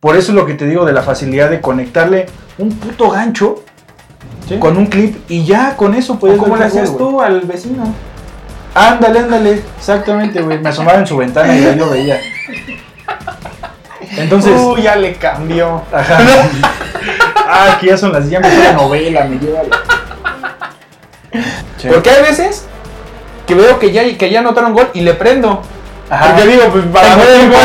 Por eso es lo que te digo de la facilidad de conectarle un puto gancho Sí. con un clip y ya con eso puedes ¿Cómo le hacías tú al vecino? Ándale, ándale, exactamente, güey. Me asomaba en su ventana y ahí lo veía. Entonces, Uh, ya le cambió. ajá. Ah, que ya son las ya empezó la novela, me lleva la-. Porque hay veces que veo que ya, que ya anotaron gol y le prendo. Ajá. Porque digo, pues para tengo tiempo,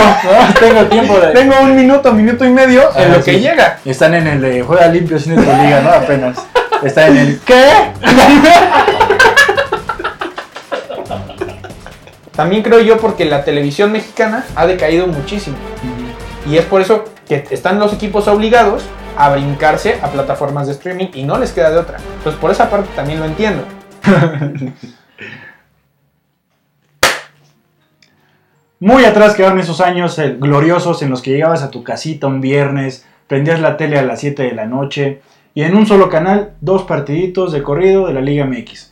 tengo tiempo de. Tengo un minuto, minuto y medio en lo que llega. Están en el de juega limpio sin tu liga, ¿no? Apenas. Está en el ¿qué? También creo yo porque la televisión mexicana ha decaído muchísimo. Y es por eso que están los equipos obligados a brincarse a plataformas de streaming y no les queda de otra. Pues por esa parte también lo entiendo. Muy atrás quedaron esos años eh, gloriosos en los que llegabas a tu casita un viernes, prendías la tele a las 7 de la noche y en un solo canal dos partiditos de corrido de la Liga MX.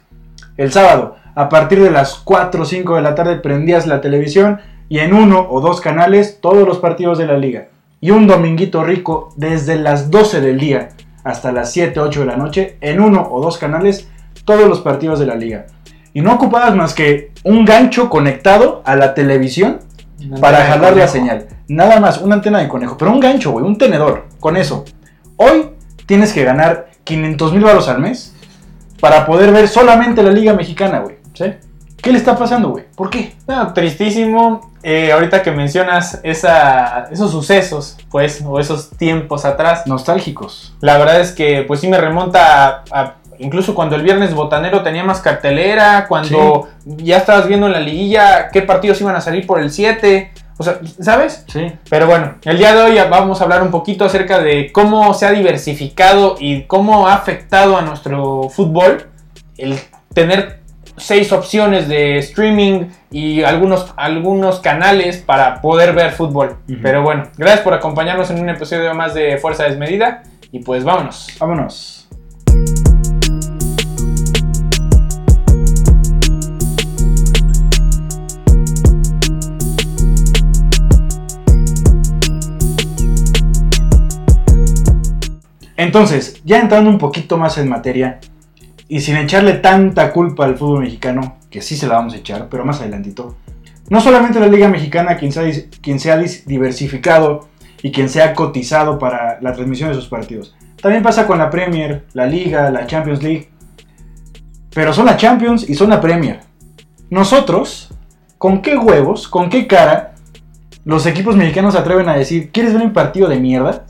El sábado, a partir de las 4 o 5 de la tarde prendías la televisión y en uno o dos canales todos los partidos de la liga. Y un dominguito rico desde las 12 del día hasta las 7, 8 de la noche en uno o dos canales todos los partidos de la liga. Y no ocupabas más que un gancho conectado a la televisión para jalar la señal. Nada más, una antena de conejo. Pero un gancho, güey, un tenedor. Con eso. Hoy tienes que ganar 500 mil baros al mes para poder ver solamente la Liga Mexicana, güey. Sí. ¿Qué le está pasando, güey? ¿Por qué? No, tristísimo. Eh, ahorita que mencionas esa, esos sucesos, pues, o esos tiempos atrás, Nostálgicos. la verdad es que, pues sí me remonta a, a- incluso cuando el viernes botanero tenía más cartelera, cuando ya estabas viendo en la liguilla qué partidos iban a salir por el 7, o sea, ¿sabes? Sí. Pero bueno, el día de hoy vamos a hablar un poquito acerca de cómo se ha diversificado y cómo ha afectado a nuestro fútbol el tener seis opciones de streaming y algunos, algunos canales para poder ver fútbol. Pero bueno, gracias por acompañarnos en un episodio más de Fuerza Desmedida y pues vámonos. Vámonos. Entonces, ya entrando un poquito más en materia y sin echarle tanta culpa al fútbol mexicano, que sí se la vamos a echar, pero más adelantito, no solamente la Liga Mexicana quien se quien ha diversificado y quien se ha cotizado para la transmisión de sus partidos, también pasa con la Premier, la Liga, la Champions League, pero son la Champions y son la Premier. Nosotros, ¿con qué huevos, con qué cara los equipos mexicanos atreven a decir, ¿quieres ver un partido de mierda?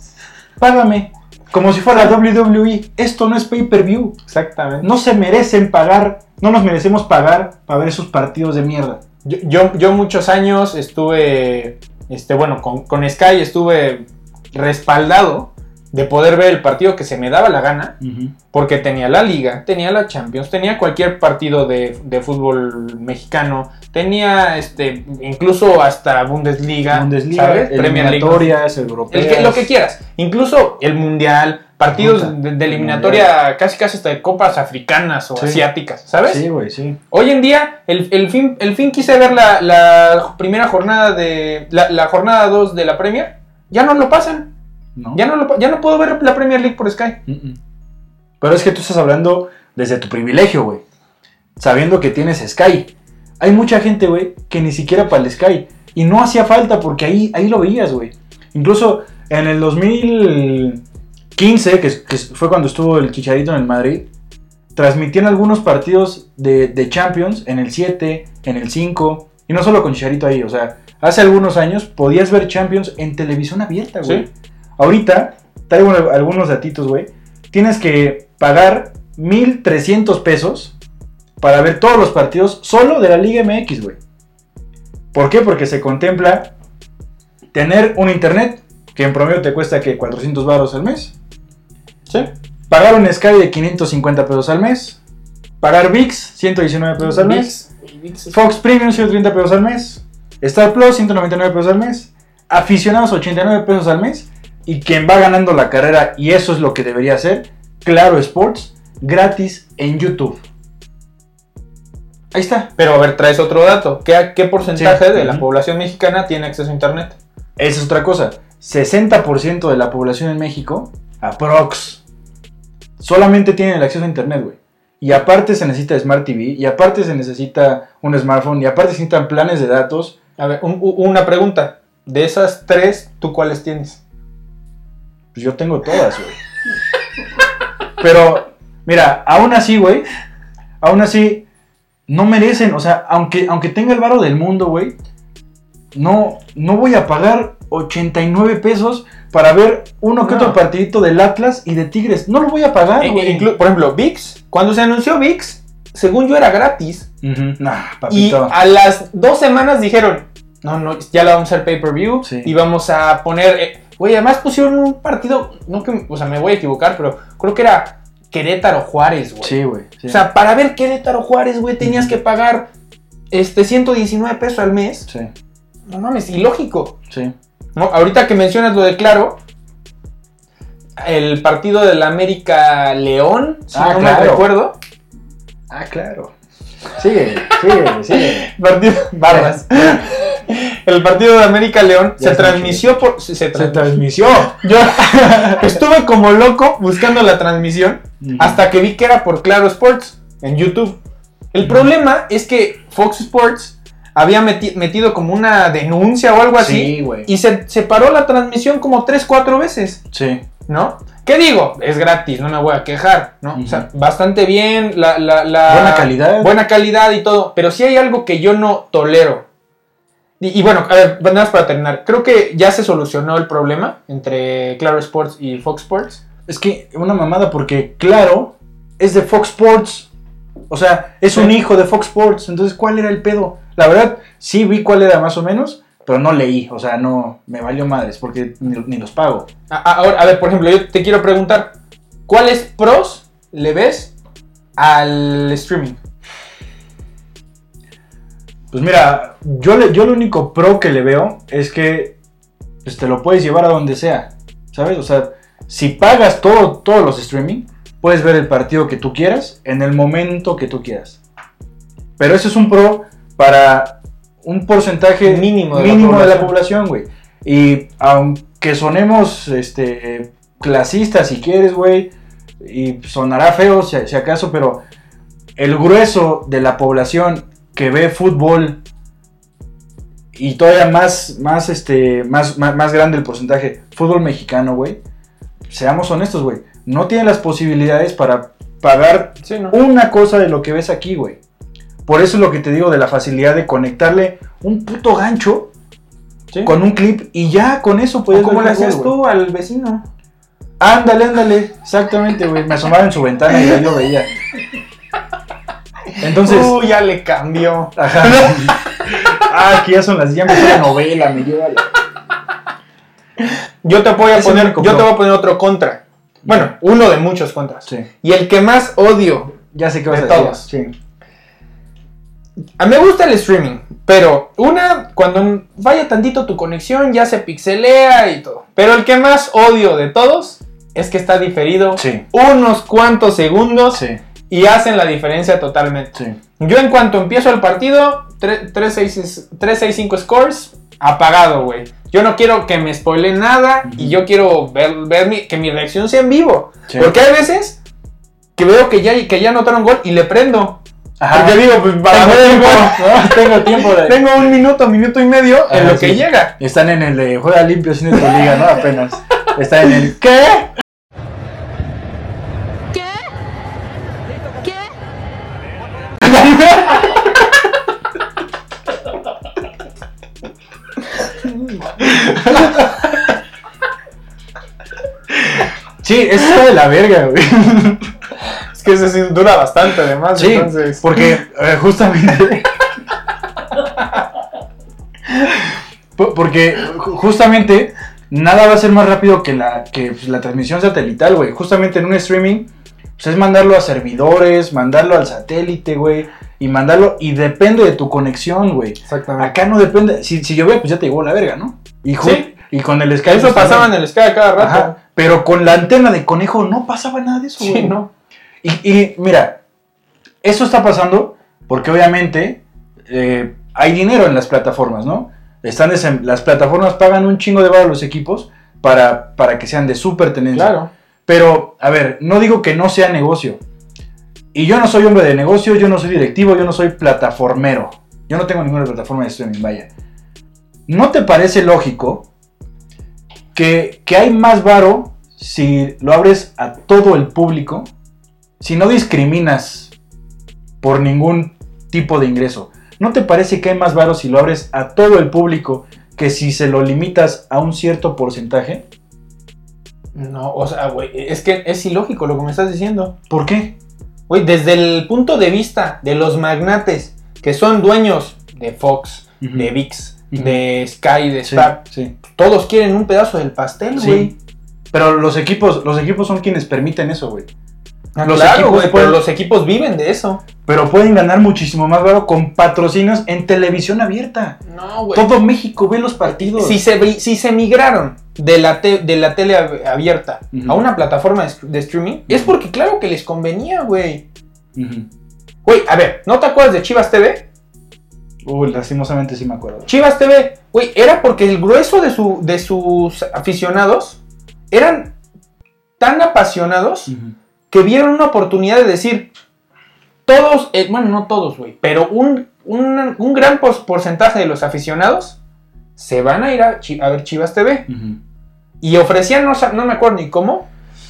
Págame. Como si fuera WWE. Esto no es pay-per-view. Exactamente. No se merecen pagar, no nos merecemos pagar para ver esos partidos de mierda. Yo, yo, yo muchos años estuve, este, bueno, con, con Sky estuve respaldado de poder ver el partido que se me daba la gana, porque tenía la liga, tenía la Champions, tenía cualquier partido de, de fútbol mexicano, tenía este, incluso hasta Bundesliga, Bundesliga, ¿sabes? Premier League. eliminatorias, El europeas. que- lo que quieras, incluso el mundial, partidos de, de eliminatoria casi casi hasta de copas africanas o Sí. asiáticas, ¿sabes? Sí, güey, sí. Hoy en día, el, el fin, el fin quise ver la, la primera jornada de. La, la jornada 2 de la Premier. Ya no lo pasan. ¿No? Ya no, lo, ya no puedo ver la Premier League por Sky. Pero es que tú estás hablando desde tu privilegio, güey. Sabiendo que tienes Sky. Hay mucha gente, güey, que ni siquiera para el Sky. Y no hacía falta porque ahí, ahí lo veías, güey. Incluso en el 2015, que, que fue cuando estuvo el Chicharito en el Madrid, transmitían algunos partidos de, de Champions en el 7, en el 5. Y no solo con Chicharito ahí, o sea, hace algunos años podías ver Champions en televisión abierta, güey. Sí. Ahorita, traigo algunos datitos, güey. Tienes que pagar 1300 pesos para ver todos los partidos solo de la Liga MX, güey. ¿Por qué? Porque se contempla tener un internet que en promedio te cuesta que 400 baros al mes. Sí. Pagar un Sky de 550 pesos al mes. Pagar VIX 119 pesos al mes. Fox Premium 130 pesos al mes. Star Plus 199 pesos al mes. Aficionados 89 pesos al mes. Y quien va ganando la carrera, y eso es lo que debería hacer, Claro Sports, gratis en YouTube. Ahí está. Pero a ver, traes otro dato. ¿Qué, qué porcentaje Sí. de la población mexicana tiene acceso a internet? Esa es otra cosa. 60% de la población en México, aprox, solamente tienen el acceso a internet, güey. Y aparte se necesita Smart TV, y aparte se necesita un smartphone, y aparte se necesitan planes de datos. A ver, un- una pregunta. De esas tres, ¿tú cuáles tienes? Pues yo tengo todas, güey. Pero, mira, aún así, güey, aún así, no merecen, o sea, aunque, aunque tenga el varo del mundo, güey, no, no voy a pagar 89 pesos para ver uno que No. otro partidito del Atlas y de Tigres. No lo voy a pagar, Eh, güey. por ejemplo, VIX. Cuando se anunció VIX, según yo era gratis. Ujú. Nah, Y a las dos semanas dijeron, no, no, ya la vamos a hacer pay-per-view Sí. y vamos a poner... eh, Güey, además pusieron un partido, no que, o sea, me voy a equivocar, pero creo que era Querétaro Juárez, güey. Sí, güey. sí. O sea, para ver Querétaro Juárez, güey, tenías que pagar este 119 pesos al mes. sí, No mames, ilógico. sí. No, ahorita que mencionas lo de Claro, el partido del América León, si Ah, no claro. me recuerdo. Ah, claro. Sigue, sigue, sigue. Partido, barras. El partido de América León Ya se transmitió por. Se, se Se tran- transmitió. Yo estuve como loco buscando la transmisión hasta que vi que era por Claro Sports en YouTube. El problema es que Fox Sports había meti- metido como una denuncia o algo así Sí, güey. y se separó la transmisión como 3-4 veces. Sí. ¿no? ¿Qué digo? Es gratis, no me voy a quejar, ¿no? O sea, bastante bien, la, la- la- Buena calidad. buena calidad y todo, pero sí hay algo que yo no tolero. Y, y bueno, a ver, nada más para terminar, creo que ya se solucionó el problema entre Claro Sports y Fox Sports. Es que una mamada porque, claro, es de Fox Sports. O sea, es Sí. un hijo de Fox Sports. Entonces, ¿cuál era el pedo? La verdad, sí vi cuál era más o menos, pero no leí. O sea, no, me valió madres porque ni, ni los pago. Ahora, a ver, por ejemplo, yo te quiero preguntar, ¿cuáles pros le ves al streaming? Pues mira, yo, le, yo lo único pro que le veo es que pues, te lo puedes llevar a donde sea. ¿Sabes? O sea, si pagas todo, todos los streaming, puedes ver el partido que tú quieras en el momento que tú quieras. Pero eso es un pro para un porcentaje Mínimo de la mínimo de la población. población, güey. Y aunque sonemos este, clasistas si quieres, güey, y sonará feo si, si acaso, pero el grueso de la población que ve fútbol y todavía más, más, este, más, más, más grande el porcentaje, fútbol mexicano, güey, seamos honestos, güey, no tiene las posibilidades para pagar Sí, ¿no? una cosa de lo que ves aquí, güey. Por eso es lo que te digo de la facilidad de conectarle un puto gancho Sí. con un clip y ya con eso ¿O puedes ¿Cómo le hacías tú al vecino? Ándale, ándale, exactamente, güey. Me asomaba en su ventana y ahí lo veía. Entonces, Uh, ya le cambió. ajá. Ah, que ya son las ya empezó la novela, me lleva la... Yo te voy a Ese poner, yo te voy a poner otro contra. Bueno, uno de muchos contras. Sí, Y el que más odio. ya sé qué vas De a decir. todos. Sí. A mí me gusta el streaming, pero una, cuando vaya tantito tu conexión ya se pixelea y todo. Pero el que más odio de todos es que está diferido Sí. unos cuantos segundos Sí, y hacen la diferencia totalmente. sí. Yo en cuanto empiezo el partido, 365 scores, apagado, güey. Yo no quiero que me spoile nada y yo quiero ver, ver mi- que mi reacción sea en vivo. Sí. Porque hay veces que veo que ya, que ya anotaron gol y le prendo. Ajá. Porque digo, pues para Tengo tiempo, ¿no? Tengo tiempo de... tengo un minuto, minuto y medio en lo que sí. llega. Están en el de juega limpio sin tu liga, ¿no? Apenas. Están en el... ¿Qué? Sí, eso está de la verga, güey. Es que ese sí dura bastante además. Sí, entonces. porque eh, justamente... Po- porque ju- justamente nada va a ser más rápido que la, que pues, la transmisión satelital, güey. Justamente en un streaming, pues es mandarlo a servidores, mandarlo al satélite, güey. Y mandarlo, y depende de tu conexión, güey. Exactamente. Acá no depende, si, si llovía, pues ya te llegó la verga, ¿no? Y, ju- Sí. Y con el Skype... Eso pasaba en el Sky cada rato. Ajá, pero con la antena de conejo no pasaba nada de eso, Sí, güey. no. Y, y mira, eso está pasando porque obviamente eh, hay dinero en las plataformas, ¿no? Están las plataformas pagan un chingo de valor a los equipos para, para que sean de súper tenencia. Claro. Pero, a ver, no digo que no sea negocio. Y yo no soy hombre de negocio, yo no soy directivo, yo no soy plataformero. Yo no tengo ninguna plataforma de streaming, vaya. ¿No te parece lógico que, que hay más varo si lo abres a todo el público? Si no discriminas por ningún tipo de ingreso. ¿No te parece que hay más varo si lo abres a todo el público que si se lo limitas a un cierto porcentaje? No, o sea, güey, es que es ilógico lo que me estás diciendo. ¿Por qué? Güey, desde el punto de vista de los magnates que son dueños de Fox, de VIX. De Sky, de Star, sí. todos quieren un pedazo del pastel, Sí. güey. Pero los equipos, los equipos son quienes permiten eso, güey. Ah, Los claro, equipos pueden- pero los equipos viven de eso. Pero pueden ganar muchísimo más varo con patrocinios en televisión abierta. No, güey. Todo México ve los partidos. Si se, si se migraron de la, te- de la tele ab- abierta a una plataforma de, str- de streaming, es porque claro que les convenía, güey. Güey, a ver, ¿no te acuerdas de Chivas TV? Uy, lastimosamente sí me acuerdo. Chivas TV, güey, era porque el grueso de, su, de sus aficionados eran tan apasionados que vieron una oportunidad de decir, todos, eh, bueno, no todos, güey, pero un, un- un gran porcentaje de los aficionados se van a ir a, a ver Chivas TV. Y ofrecían, no, no me acuerdo ni cómo,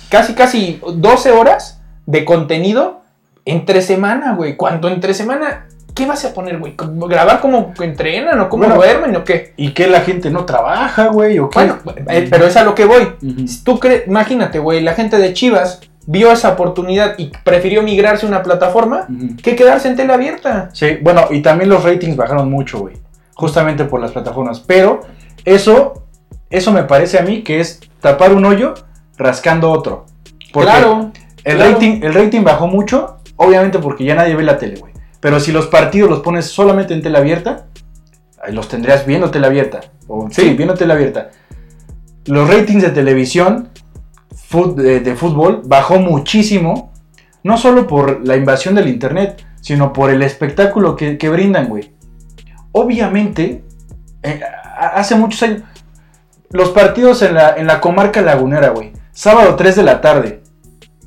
casi, casi 12 horas de contenido entre semana, güey. ¿Cuánto entre semana? ¿Qué vas a poner, güey? ¿Grabar cómo entrenan o cómo Bueno, duermen o qué? ¿Y qué la gente no trabaja, güey? ¿O qué? Bueno, eh, pero es a lo que voy. Si Tú crees, imagínate, güey, la gente de Chivas vio esa oportunidad y prefirió migrarse a una plataforma que quedarse en tele abierta. Sí, bueno, y también los ratings bajaron mucho, güey. Justamente por las plataformas. Pero eso, eso me parece a mí que es tapar un hoyo rascando otro. Porque claro. el, claro. rating, el rating bajó mucho, obviamente porque ya nadie ve la tele, güey. Pero si los partidos los pones solamente en tele abierta, los tendrías viendo tele abierta. O, sí. Sí. viendo tele abierta. Los ratings de televisión de, de fútbol bajó muchísimo, no solo por la invasión del internet, sino por el espectáculo que, que brindan, güey. Obviamente, eh, hace muchos años, los partidos en la, en la comarca lagunera, güey, sábado 3 de la tarde,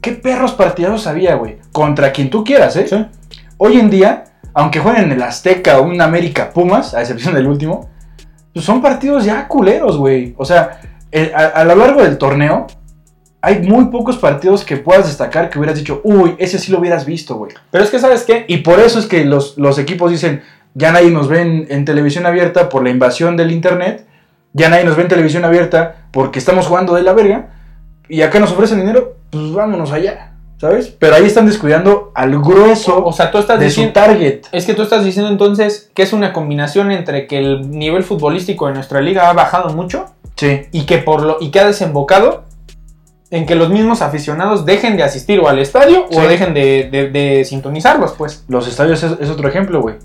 ¿qué perros partidazos había, güey? Contra quien tú quieras, ¿eh? Sí. Hoy en día, aunque jueguen en el Azteca o un América Pumas, a excepción del último, pues son partidos ya culeros, güey. O sea, a, a lo largo del torneo, hay muy pocos partidos que puedas destacar que hubieras dicho, uy, ese sí lo hubieras visto, güey. Pero es que, ¿sabes qué? Y por eso es que los, los equipos dicen, ya nadie nos ve en, en televisión abierta por la invasión del internet, ya nadie nos ve en televisión abierta porque estamos jugando de la verga, y acá nos ofrecen dinero, pues vámonos allá, ¿sabes? Pero ahí están descuidando al grueso O sea, tú estás de su diciendo... target. Es que tú estás diciendo entonces que es una combinación entre que el nivel futbolístico de nuestra liga ha bajado mucho Sí, y que por lo y que ha desembocado en que los mismos aficionados dejen de asistir o al estadio Sí. o dejen de, de- de sintonizarlos, pues. los estadios es, es otro ejemplo, güey.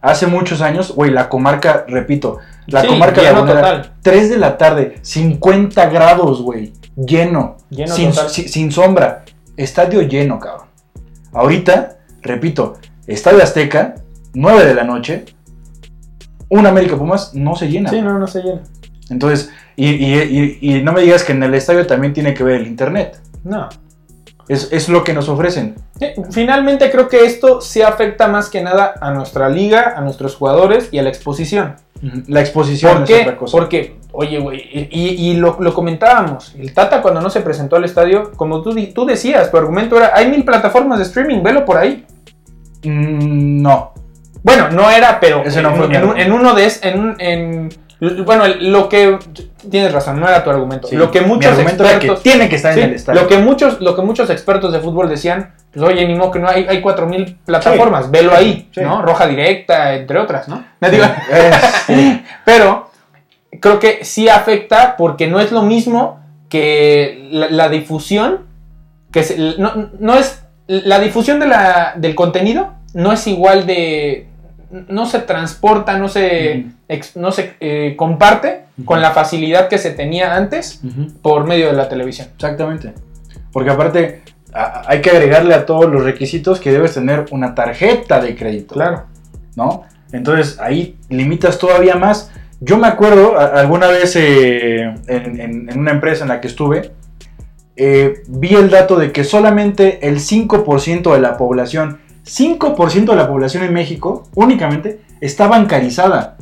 Hace muchos años, güey, la comarca, repito, la Sí, comarca lleno lagunera, total. 3 de la tarde, 50 grados, güey, lleno, Lleno sin, total. si- sin sombra, estadio lleno, cabrón. Ahorita, repito, Estadio Azteca, 9 de la noche, un América Pumas no se llena. Sí, no, no se llena. Entonces, y, y- y- y no me digas que en el estadio también tiene que ver el internet. No. Es, es lo que nos ofrecen. Finalmente creo que esto sí afecta más que nada a nuestra liga, a nuestros jugadores y a la exposición. La exposición ¿Por es qué? otra cosa. Porque, oye, güey, y, y lo, lo comentábamos, el Tata cuando no se presentó al estadio, como tú, tú decías, tu argumento era, hay mil plataformas de streaming, velo por ahí. Mm, no. Bueno, no era, pero Ese no en, fue en un- en uno de es, en, en- bueno, lo que tienes razón, no era tu argumento. Sí. Lo que muchos expertos que tiene que estar Sí, en el estadio. lo que muchos lo que muchos expertos de fútbol decían, pues oye, ni modo que no hay hay 4000 plataformas, velo ahí, Sí. ¿no? Roja directa, entre otras, ¿no? Digo- Es- Pero creo que sí afecta porque no es lo mismo que la, la difusión, que se- no, no es la difusión de la, del contenido no es igual de no se transporta, no se, ex- no se eh, comparte con la facilidad que se tenía antes por medio de la televisión. Exactamente. Porque aparte a- hay que agregarle a todos los requisitos que debes tener una tarjeta de crédito. ¿no? Entonces ahí limitas todavía más Yo me acuerdo, alguna vez eh, en, en- en una empresa en la que estuve, eh, vi el dato de que solamente el 5% de la población, 5% de la población en México, únicamente, está bancarizada.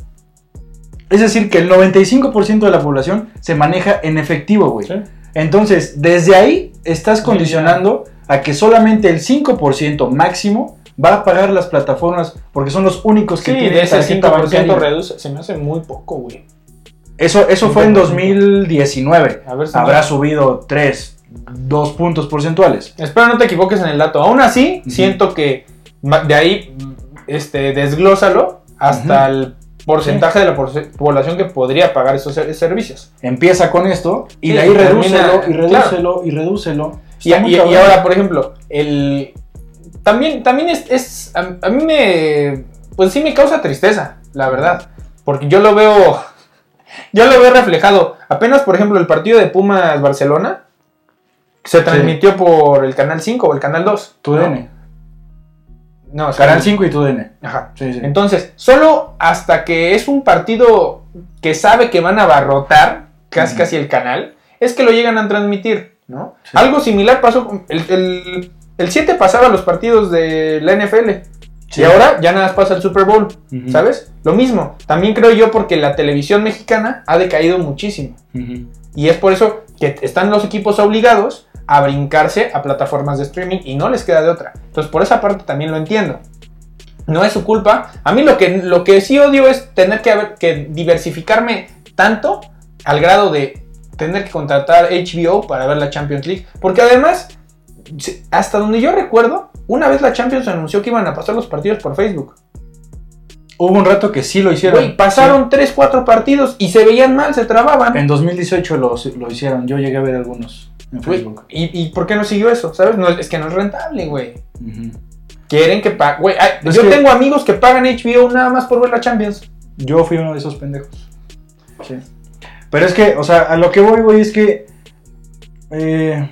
Es decir, que el 95% de la población se maneja en efectivo, güey. Sí. Entonces, desde ahí estás condicionando a que solamente el 5% máximo va a pagar las plataformas porque son los únicos que Sí, tienen de ese tarjeta 5% bancaria. reduce, se me hace muy poco, güey. Eso, eso fue en 5%. 2019. A ver si Habrá no- subido 3, 2 puntos porcentuales. Espero no te equivoques en el dato. Aún así, siento que de ahí, este, desglósalo hasta el porcentaje de la población que podría pagar esos ser- servicios. Empieza con esto y Sí, de ahí redúcelo y claro. redúcelo y redúcelo. Y, y- ahora, por ejemplo, el también, también es, es- a, a mí me, pues sí me causa tristeza, la verdad, porque yo lo veo, yo lo veo reflejado. Apenas, por ejemplo, el partido de Pumas Barcelona se transmitió por el canal 5 o el canal 2. Tu ¿no? DN. No, es Canal que- 5 y tu DN. Ajá. Sí, sí. Entonces, solo hasta que es un partido que sabe que van a abarrotar casi casi el canal, es que lo llegan a transmitir, ¿no? Algo similar pasó con el, el, el 7 pasaba los partidos de la NFL Sí. y ahora ya nada más pasa el Super Bowl. ¿sabes? Lo mismo, también creo yo porque la televisión mexicana ha decaído muchísimo y es por eso que están los equipos obligados a brincarse a plataformas de streaming y no les queda de otra. Entonces, por esa parte también lo entiendo. No es su culpa. A mí lo que, lo que sí odio es tener que, haber- que diversificarme tanto al grado de tener que contratar HBO para ver la Champions League. Porque además, hasta donde yo recuerdo, una vez la Champions anunció que iban a pasar los partidos por Facebook. Hubo un rato que sí lo hicieron. Güey, pasaron 3, 4 partidos y se veían mal, se trababan. Sí. En 2018 lo, lo hicieron. Yo llegué a ver algunos en Güey, Facebook. ¿y, ¿Y por qué no siguió eso? ¿Sabes? No, es que no es rentable, güey. Quieren que paguen. Es yo que- tengo amigos que pagan HBO nada más por ver la Champions. Yo fui uno de esos pendejos. Sí. Pero es que, o sea, a lo que voy, güey, es que. eh,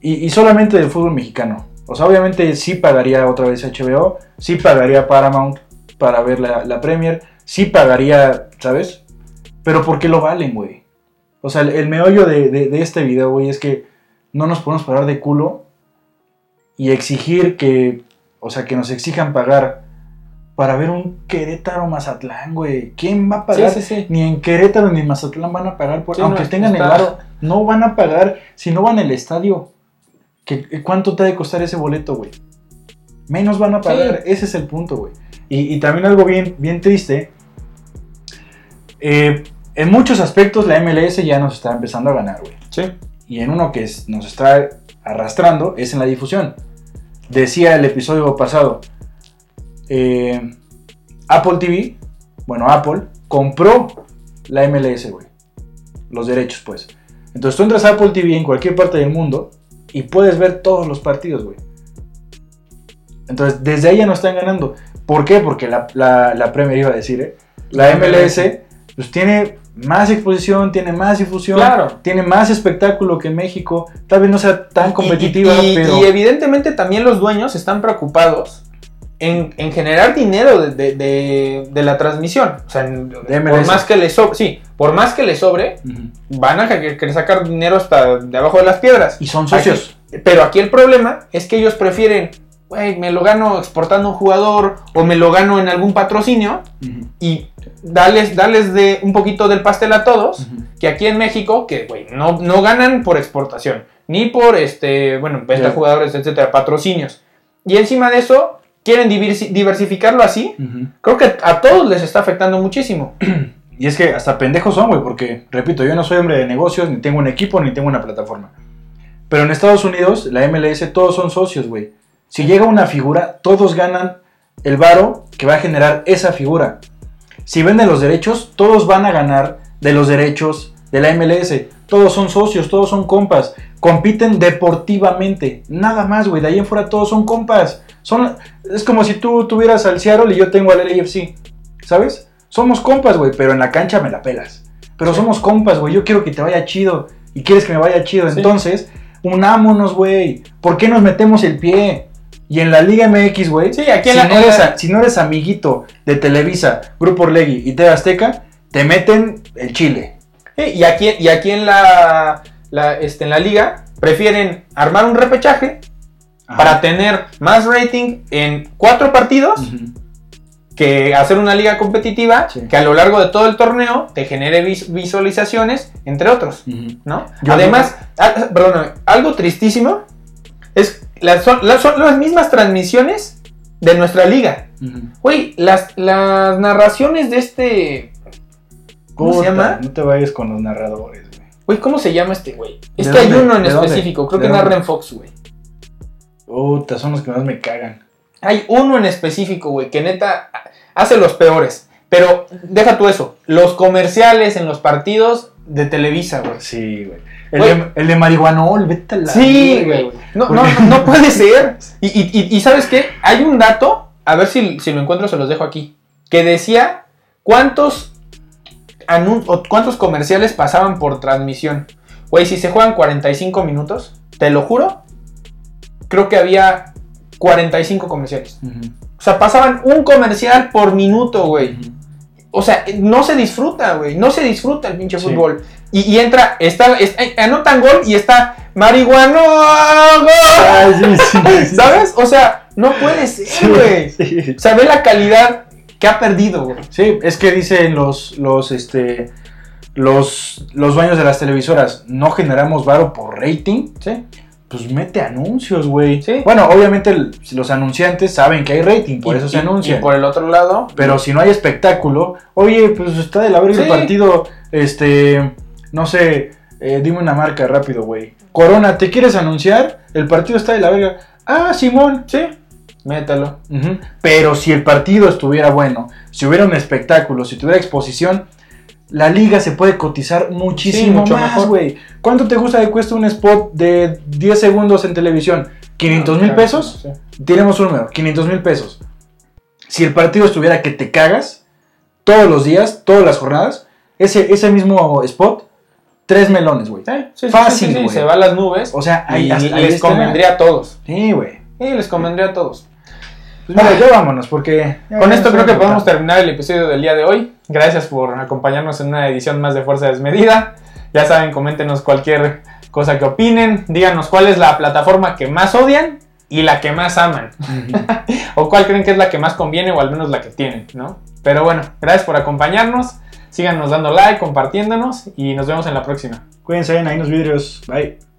y, y solamente del fútbol mexicano. O sea, obviamente sí pagaría otra vez HBO, sí pagaría Paramount para ver la, la Premier, sí pagaría, ¿sabes? Pero ¿por qué lo valen, güey? O sea, el, el meollo de, de- de este video, güey, es que no nos podemos parar de culo y exigir que, o sea, que nos exijan pagar para ver un Querétaro Mazatlán, güey. ¿Quién va a pagar? Sí, sí, sí. Ni en Querétaro ni en Mazatlán van a pagar, por, aunque no, tengan está- el varo, no van a pagar si no van al estadio. ¿Qué, ¿Cuánto te ha de costar ese boleto, güey? Menos van a pagar, ese es el punto, güey. Y, y también algo bien, bien triste, eh, en muchos aspectos la MLS ya nos está empezando a ganar, güey. Sí. Y en uno que es- nos está arrastrando es en la difusión. Decía el episodio pasado, eh, Apple TV, bueno, Apple compró la MLS, güey. Los derechos, pues. Entonces tú entras a Apple TV en cualquier parte del mundo y puedes ver todos los partidos, güey. Entonces, desde ahí ya no están ganando. ¿Por qué? Porque la, la, la Premier iba a decir, ¿eh? La MLS, pues tiene más exposición, tiene más difusión, Claro. tiene más espectáculo que en México. Tal vez no sea tan competitiva, y, y- pero. y evidentemente también los dueños están preocupados en, en generar dinero de, de- de- de la transmisión. O sea, por más que les sobre, sí, por más que les sobre, van a que- querer sacar dinero hasta de abajo de las piedras. Y son socios. Aquí- pero aquí el problema es que ellos prefieren, güey, me lo gano exportando un jugador o me lo gano en algún patrocinio y darles, darles de un poquito del pastel a todos. Que aquí en México, que güey, no, no ganan por exportación, ni por este, bueno, venta Ya. jugadores, etcétera, patrocinios. Y encima de eso, quieren diversi- diversificarlo así. Creo que a todos les está afectando muchísimo. Y es que hasta pendejos son, güey, porque, repito, yo no soy hombre de negocios, ni tengo un equipo, ni tengo una plataforma. Pero en Estados Unidos, la MLS, todos son socios, güey. Si llega una figura, todos ganan el varo que va a generar esa figura. Si venden los derechos, todos van a ganar de los derechos de la MLS. Todos son socios, todos son compas. Compiten deportivamente. Nada más, güey. De ahí en fuera todos son compas. Son, es como si tú tuvieras al Seattle y yo tengo al LAFC. ¿Sabes? Somos compas, güey, pero en la cancha me la pelas. Pero Sí. somos compas, güey. Yo quiero que te vaya chido. Y quieres que me vaya chido. Sí. Entonces, unámonos, güey. ¿Por qué nos metemos el pie? Y en la Liga MX, güey, Sí, aquí en si, la- no eres si no eres amiguito de Televisa, Grupo Orlegui y TV Azteca, te meten el chile. Y aquí, y aquí en la, la, este, en la liga prefieren armar un repechaje Ajá. para tener más rating en cuatro partidos que hacer una liga competitiva Sí. que a lo largo de todo el torneo te genere vis- visualizaciones, entre otros. ¿no? Yo Además, ah, perdóname, algo tristísimo es las, son, las, son las mismas transmisiones de nuestra liga. Güey, las, las narraciones de este... ¿Cómo se llama? No te vayas con los narradores, güey. Güey, ¿cómo se llama este güey? Es ¿De que hay uno en específico, creo ¿De que narra en Fox, güey. Puta, son los que más me cagan. Hay uno en específico, güey, que neta hace los peores. Pero deja tú eso, los comerciales en los partidos de Televisa, güey. Sí, güey. El, Güey. de, el de marihuanol, vete a la Sí, güey. No, no, no, puede ser. Y, y- y- ¿sabes qué? Hay un dato, a ver si, si lo encuentro, se los dejo aquí, que decía cuántos, cuántos comerciales pasaban por transmisión. Güey, si se juegan 45 minutos, te lo juro, creo que había 45 comerciales. O sea, pasaban un comercial por minuto, güey. O sea, no se disfruta, güey. No se disfruta el pinche Sí. fútbol. Y, y entra, está, es- eh, anotan gol y está sí, sí, sí. ¿Sabes? O sea, no puede ser, güey. O sea, ve la calidad que ha perdido, güey. Sí, es que dicen los, los, este, los, los dueños de las televisoras, no generamos varo por rating, Sí. pues mete anuncios, güey. Sí. Bueno, obviamente los anunciantes saben que hay rating, por Y- eso y- se anuncian. Y por el otro lado. Pero si no hay espectáculo, oye, pues está de la verga el partido, este, no sé, eh, dime una marca rápido, güey. Corona, ¿te quieres anunciar? El partido está de la verga. Ah, Simón. Sí. Mételo. Ujú. Pero si el partido estuviera bueno, si hubiera un espectáculo, si tuviera exposición, la liga se puede cotizar muchísimo mucho más, mejor. güey. ¿Cuánto te gusta que cuesta un spot de 10 segundos en televisión? ¿500 mil Ah, pesos? sí. Tenemos un número, 500 mil pesos. Si el partido estuviera que te cagas, todos los días, todas las jornadas, ese, ese mismo spot, tres melones, güey. Sí, sí, sí, Fácil, sí, sí, sí, güey. se va a las nubes. O sea, y ahí, hasta ahí les convendría a todos. Sí, güey. Sí, les convendría a todos. Pues mira, ya vámonos, porque... ya Con esto creo que podemos terminar el episodio del día de hoy. Gracias por acompañarnos en una edición más de Fuerza Desmedida. Ya saben, coméntenos cualquier cosa que opinen. Díganos cuál es la plataforma que más odian y la que más aman. O cuál creen que es la que más conviene o al menos la que tienen, ¿no? Pero bueno, gracias por acompañarnos. Síganos dando like, compartiéndonos y nos vemos en la próxima. Cuídense, ahí en los vidrios. Bye.